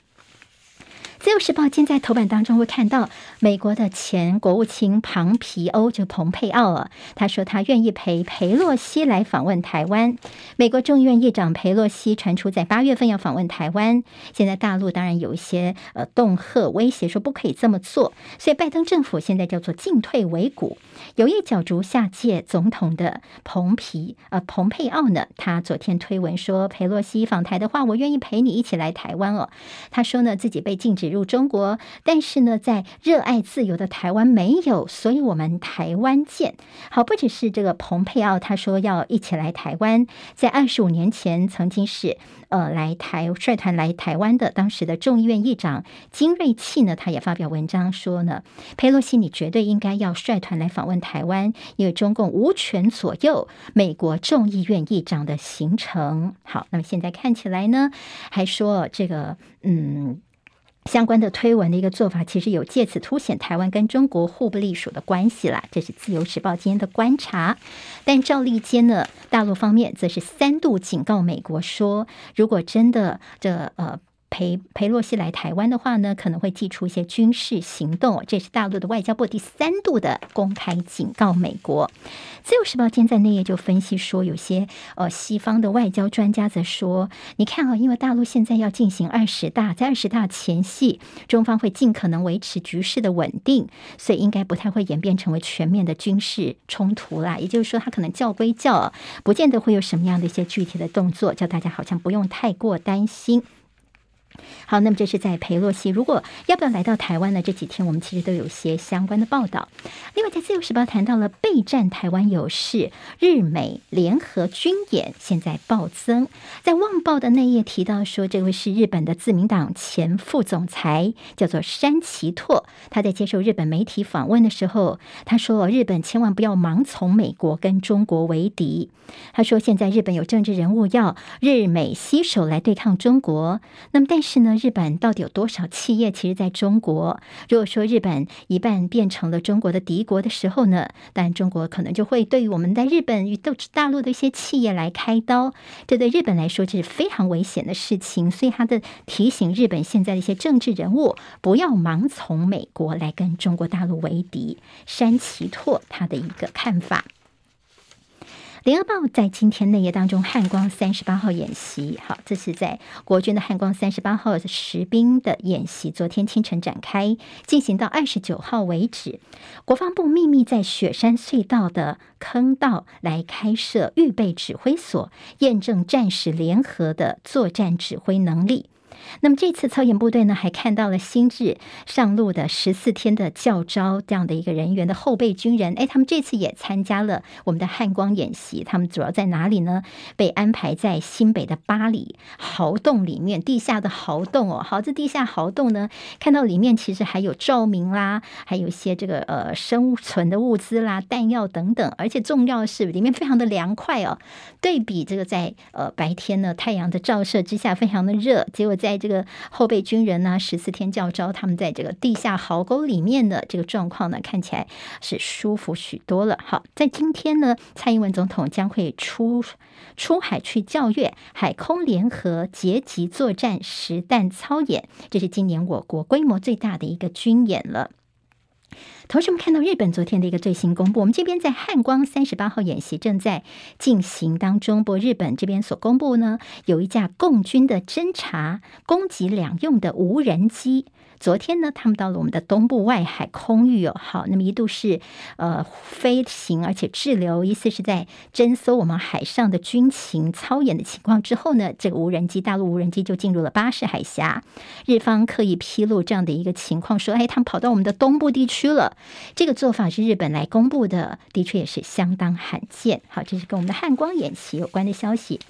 自由时报今在头版当中会看到美国的前国务卿庞皮欧就蓬佩奥啊，他说他愿意陪裴洛西来访问台湾。美国众议院议长裴洛西传出在八月份要访问台湾，现在大陆当然有一些呃恫吓威胁说不可以这么做，所以拜登政府现在叫做进退维谷。有意角逐下届总统的蓬皮呃蓬佩奥呢，他昨天推文说裴洛西访台的话，我愿意陪你一起来台湾哦。他说呢自己被禁止入中国，但是呢在热爱自由的台湾没有，所以我们台湾见。好，不只是这个蓬佩奥，他说要一起来台湾，在二十五年前曾经是呃来台率团来台湾的当时的众议院议长金瑞气呢，他也发表文章说呢，佩洛西你绝对应该要率团来访问台湾，因为中共无权左右美国众议院议长的行程。好，那么现在看起来呢，还说这个嗯。相关的推文的一个做法，其实有借此凸显台湾跟中国互不隶属的关系啦。这是自由时报今天的观察。但赵立坚呢，大陆方面则是三度警告美国说，如果真的这呃。裴裴洛西来台湾的话呢，可能会祭出一些军事行动。这是大陆的外交部第三度的公开警告美国。自由时报今天在内页就分析说，有些呃西方的外交专家则说，你看啊，因为大陆现在要进行二十大，在二十大前夕，中方会尽可能维持局势的稳定，所以应该不太会演变成为全面的军事冲突啦。也就是说，他可能叫归叫，不见得会有什么样的一些具体的动作，叫大家好像不用太过担心。好，那么这是在裴洛西如果要不要来到台湾呢？这几天我们其实都有些相关的报道。另外，在自由时报谈到了备战台湾有事，日美联合军演现在暴增。在《旺报》的那页提到说，这位是日本的自民党前副总裁，叫做山崎拓。他在接受日本媒体访问的时候，他说：“日本千万不要盲从美国跟中国为敌。”他说：“现在日本有政治人物要日美携手来对抗中国。”那么，但是是呢？日本到底有多少企业？其实在中国，如果说日本一半变成了中国的敌国的时候呢，但中国可能就会对于我们在日本与大陆的一些企业来开刀，这对日本来说这是非常危险的事情。所以他的提醒日本现在的一些政治人物不要盲从美国来跟中国大陆为敌。山崎拓他的一个看法。联合报在今天内页当中，汉光三十八号演习，好，这是在国军的汉光三十八号实兵的演习，昨天清晨展开，进行到二十九号为止。国防部秘密在雪山隧道的坑道来开设预备指挥所，验证战时联合的作战指挥能力。那么这次操演部队呢，还看到了新制上路的十四天的教招这样的一个人员的后备军人，哎，他们这次也参加了我们的汉光演习。他们主要在哪里呢？被安排在新北的八里壕洞里面，地下的壕洞哦。好，这地下壕洞呢，看到里面其实还有照明啦，还有一些这个呃生存的物资啦、弹药等等，而且重要的是里面非常的凉快哦。对比这个在呃白天呢，太阳的照射之下非常的热，结果在这个后备军人呢，十四天教招，他们在这个地下壕沟里面的这个状况呢，看起来是舒服许多了。好，在今天呢，蔡英文总统将会出出海去教阅海空联合结集作战实弹操演，这是今年我国规模最大的一个军演了。同学，们看到日本昨天的一个最新公布，我们这边在汉光三十八号演习正在进行当中。不过，日本这边所公布呢，有一架共军的侦察、攻击两用的无人机。昨天呢，他们到了我们的东部外海空域哦，好，那么一度是呃飞行，而且滞留，意思是在侦搜我们海上的军情操演的情况之后呢，这个无人机大陆无人机就进入了巴士海峡。日方刻意披露这样的一个情况，说，哎，他们跑到我们的东部地区了。这个做法是日本来公布的，的确也是相当罕见。好，这是跟我们的汉光演习有关的消息。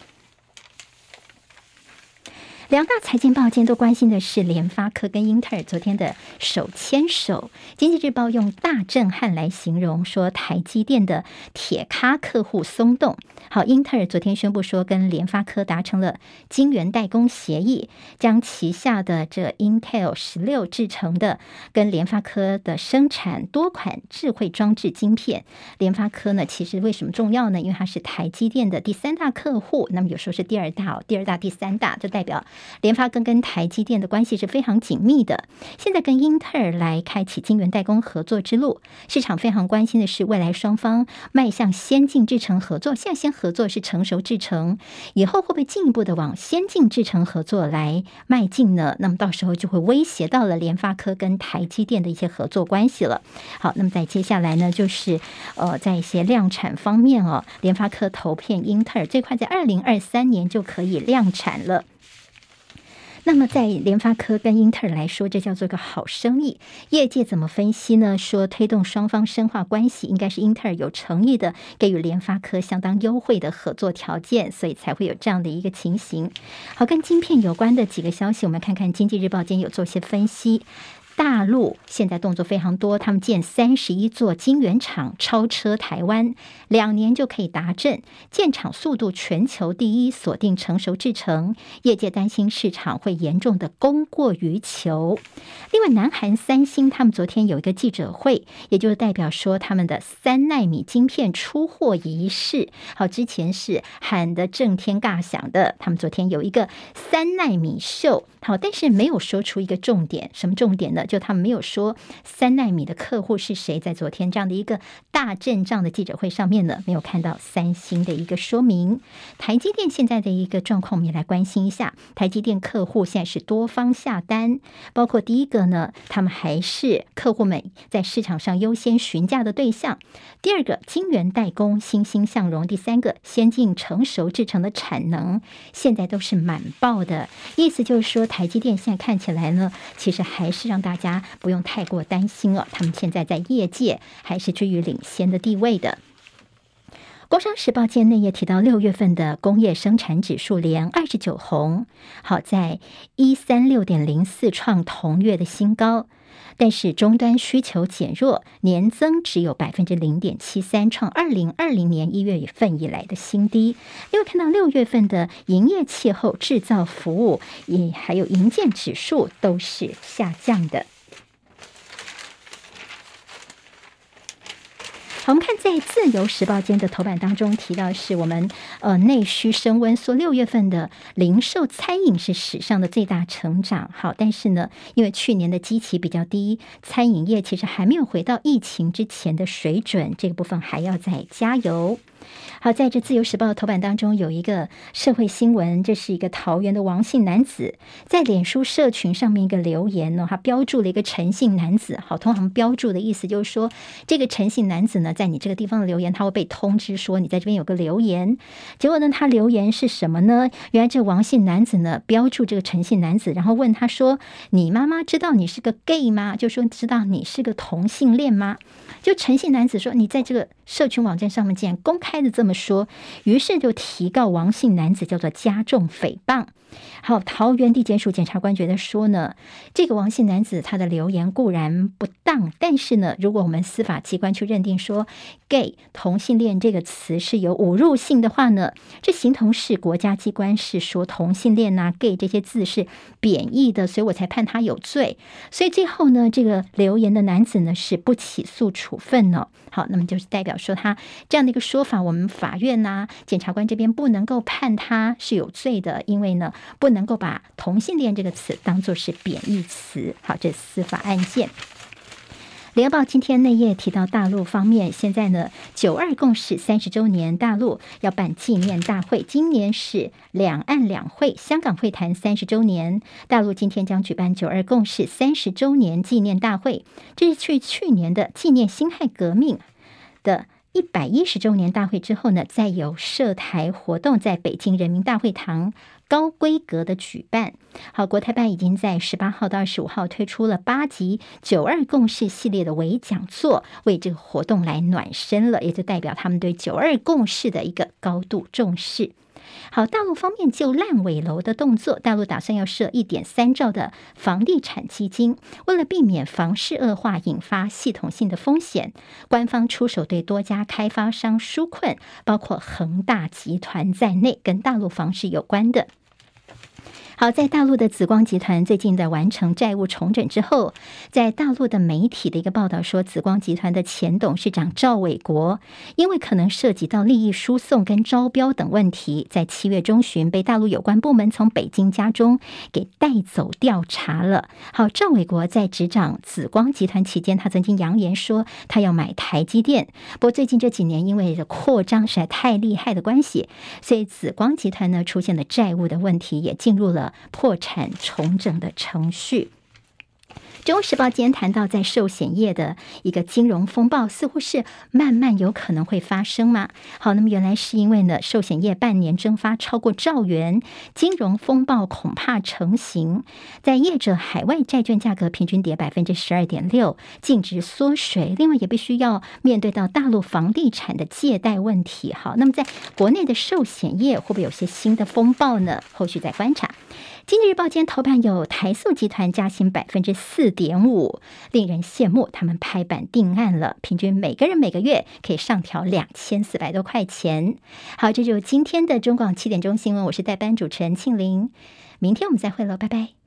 两大财经报今天都关心的是联发科跟英特尔昨天的手牵手。经济日报用大震撼来形容，说台积电的铁咖客户松动。好，英特尔昨天宣布说跟联发科达成了晶圆代工协议，将旗下的这 Intel 十六制成的跟联发科的生产多款智慧装置晶片。联发科呢，其实为什么重要呢？因为它是台积电的第三大客户，那么有时候是第二大哦，第二大、第三大，就代表。联发科跟台积电的关系是非常紧密的。现在跟英特尔来开启晶圆代工合作之路，市场非常关心的是未来双方迈向先进制程合作。现在先合作是成熟制程，以后会不会进一步的往先进制程合作来迈进呢？那么到时候就会威胁到了联发科跟台积电的一些合作关系了。好，那么在接下来呢，就是呃，在一些量产方面哦，联发科投片英特尔，最快在二零二三年就可以量产了。那么，在联发科跟英特尔来说，这叫做个好生意。业界怎么分析呢？说推动双方深化关系，应该是英特尔有诚意的给予联发科相当优惠的合作条件，所以才会有这样的一个情形。好，跟晶片有关的几个消息，我们看看《经济日报》间有做些分析。大陆现在动作非常多，他们建三十一座晶圆厂，超车台湾，两年就可以达阵，建厂速度全球第一，锁定成熟制程。业界担心市场会严重的供过于求。另外，南韩三星他们昨天有一个记者会，也就是代表说他们的三奈米晶片出货仪式，好，之前是喊得震天尬响的，他们昨天有一个三奈米秀，好，但是没有说出一个重点，什么重点呢？就他们没有说三奈米的客户是谁，在昨天这样的一个大阵仗的记者会上面呢，没有看到三星的一个说明。台积电现在的一个状况，我们也来关心一下。台积电客户现在是多方下单，包括第一个呢，他们还是客户们在市场上优先询价的对象；第二个，晶圆代工欣欣向荣；第三个，先进成熟制程的产能现在都是满爆的。意思就是说，台积电现在看起来呢，其实还是让大家不用太过担心哦，他们现在在业界还是居于领先的地位的。工商时报界内页提到，六月份的工业生产指数连二十九红，好在一三六点零四创同月的新高。但是终端需求减弱，年增只有百分之零点七三，创二零二零年一月份以来的新低。因为看到六月份的营业气候、制造服务也还有营建指数都是下降的。我们看在《自由时报》间的头版当中提到，是我们呃内需升温，说六月份的零售餐饮是史上的最大成长。好，但是呢，因为去年的基期比较低，餐饮业其实还没有回到疫情之前的水准，这个部分还要再加油。好，在这《自由时报》的头版当中有一个社会新闻，这是一个桃园的王姓男子在脸书社群上面一个留言呢，他标注了一个陈姓男子。好，通常标注的意思就是说，这个陈姓男子呢，在你这个地方的留言，他会被通知说你在这边有个留言。结果呢，他留言是什么呢？原来这王姓男子呢，标注这个陈姓男子，然后问他说：“你妈妈知道你是个 gay 吗？就说知道你是个同性恋吗？”就陈姓男子说：“你在这个社群网站上面竟然公开的这么。”说，于是就提告王姓男子叫做加重诽谤。好，桃园地检署检察官觉得说呢，这个王姓男子他的留言固然不当，但是呢，如果我们司法机关去认定说 “gay” 同性恋这个词是有侮辱性的话呢，这形同是国家机关是说同性恋呐、“gay” 这些字是贬义的，所以我才判他有罪。所以最后呢，这个留言的男子呢是不起诉处分呢。好，那么就是代表说他这样的一个说法，我们法院呐、检察官这边不能够判他是有罪的，因为呢。不能够把同性恋这个词当作是贬义词。好，这司法案件。联合报今天内页提到，大陆方面现在呢，九二共识三十周年，大陆要办纪念大会。今年是两岸两会，香港会谈三十周年，大陆今天将举办九二共识三十周年纪念大会。这是去去年的纪念辛亥革命的一百一十周年大会之后呢，再有涉台活动在北京人民大会堂。高规格的举办，好，国台办已经在十八号到二十五号推出了八集“九二共识”系列的微讲座，为这个活动来暖身了，也就代表他们对“九二共识”的一个高度重视。好，大陆方面就烂尾楼的动作，大陆打算要设一点三兆的房地产基金，为了避免房市恶化引发系统性的风险，官方出手对多家开发商纾困，包括恒大集团在内，跟大陆房市有关的。好，在大陆的紫光集团最近的完成债务重整之后，在大陆的媒体的一个报道说，紫光集团的前董事长赵伟国，因为可能涉及到利益输送跟招标等问题，在七月中旬被大陆有关部门从北京家中给带走调查了。好，赵伟国在执掌紫光集团期间，他曾经扬言说他要买台积电，不过最近这几年因为扩张实在太厉害的关系，所以紫光集团呢出现了债务的问题，也进入了。破产重整的程序。《中时报》今天谈到，在寿险业的一个金融风暴，似乎是慢慢有可能会发生吗？好，那么原来是因为呢，寿险业半年蒸发超过兆元，金融风暴恐怕成型。在业者海外债券价格平均跌百分之十二点六，净值缩水。另外，也必须要面对到大陆房地产的借贷问题。好，那么在国内的寿险业会不会有些新的风暴呢？后续再观察。《经济日报》间头版有台塑集团加薪百分之四点五，令人羡慕。他们拍板定案了，平均每个人每个月可以上调两千四百多块钱。好，这就是今天的中广七点钟新闻。我是代班主持人庆玲，明天我们再会喽，拜拜。